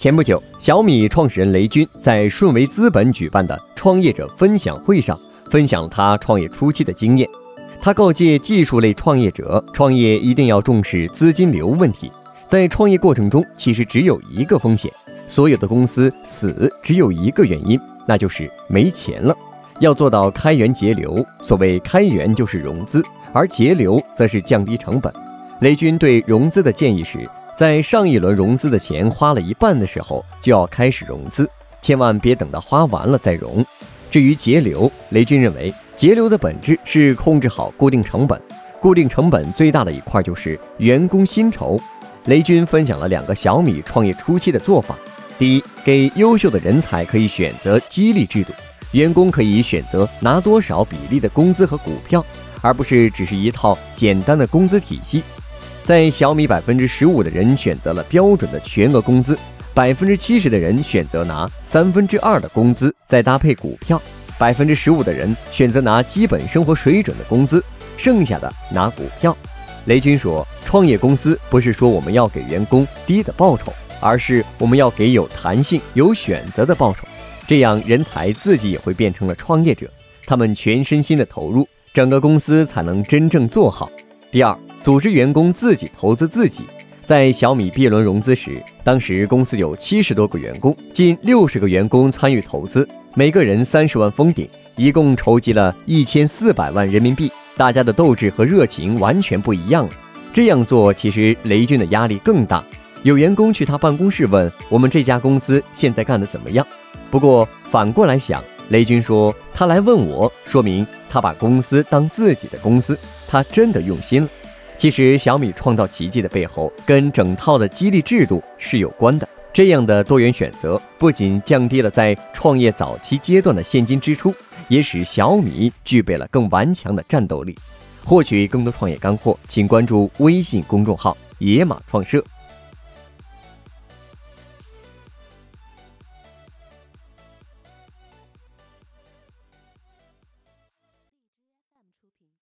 前不久，小米创始人雷军在顺为资本举办的创业者分享会上，分享了他创业初期的经验。他告诫技术类创业者，创业一定要重视资金流问题。在创业过程中，其实只有一个风险：所有的公司死只有一个原因，那就是没钱了。要做到开源节流，所谓开源就是融资，而节流则是降低成本。雷军对融资的建议是。在上一轮融资的钱花了一半的时候，就要开始融资，千万别等到花完了再融。至于节流，雷军认为节流的本质是控制好固定成本，固定成本最大的一块就是员工薪酬。雷军分享了两个小米创业初期的做法：第一，给优秀的人才可以选择激励制度，员工可以选择拿多少比例的工资和股票，而不是只是一套简单的工资体系。在小米，百分之十五的人选择了标准的全额工资，百分之七十的人选择拿三分之二的工资，再搭配股票，百分之十五的人选择拿基本生活水准的工资，剩下的拿股票。雷军说，创业公司不是说我们要给员工低的报酬，而是我们要给有弹性、有选择的报酬，这样人才自己也会变成了创业者，他们全身心的投入，整个公司才能真正做好。第二。组织员工自己投资自己。在小米 B 轮融资时，当时公司有七十多个员工，近六十个员工参与投资，每个人三十万封顶，一共筹集了一千四百万人民币。大家的斗志和热情完全不一样了。这样做其实雷军的压力更大。有员工去他办公室问我们这家公司现在干得怎么样。不过反过来想，雷军说他来问我，说明他把公司当自己的公司，他真的用心了。其实，小米创造奇迹的背后，跟整套的激励制度是有关的。这样的多元选择，不仅降低了在创业早期阶段的现金支出，也使小米具备了更顽强的战斗力。获取更多创业干货，请关注微信公众号“野马创社”。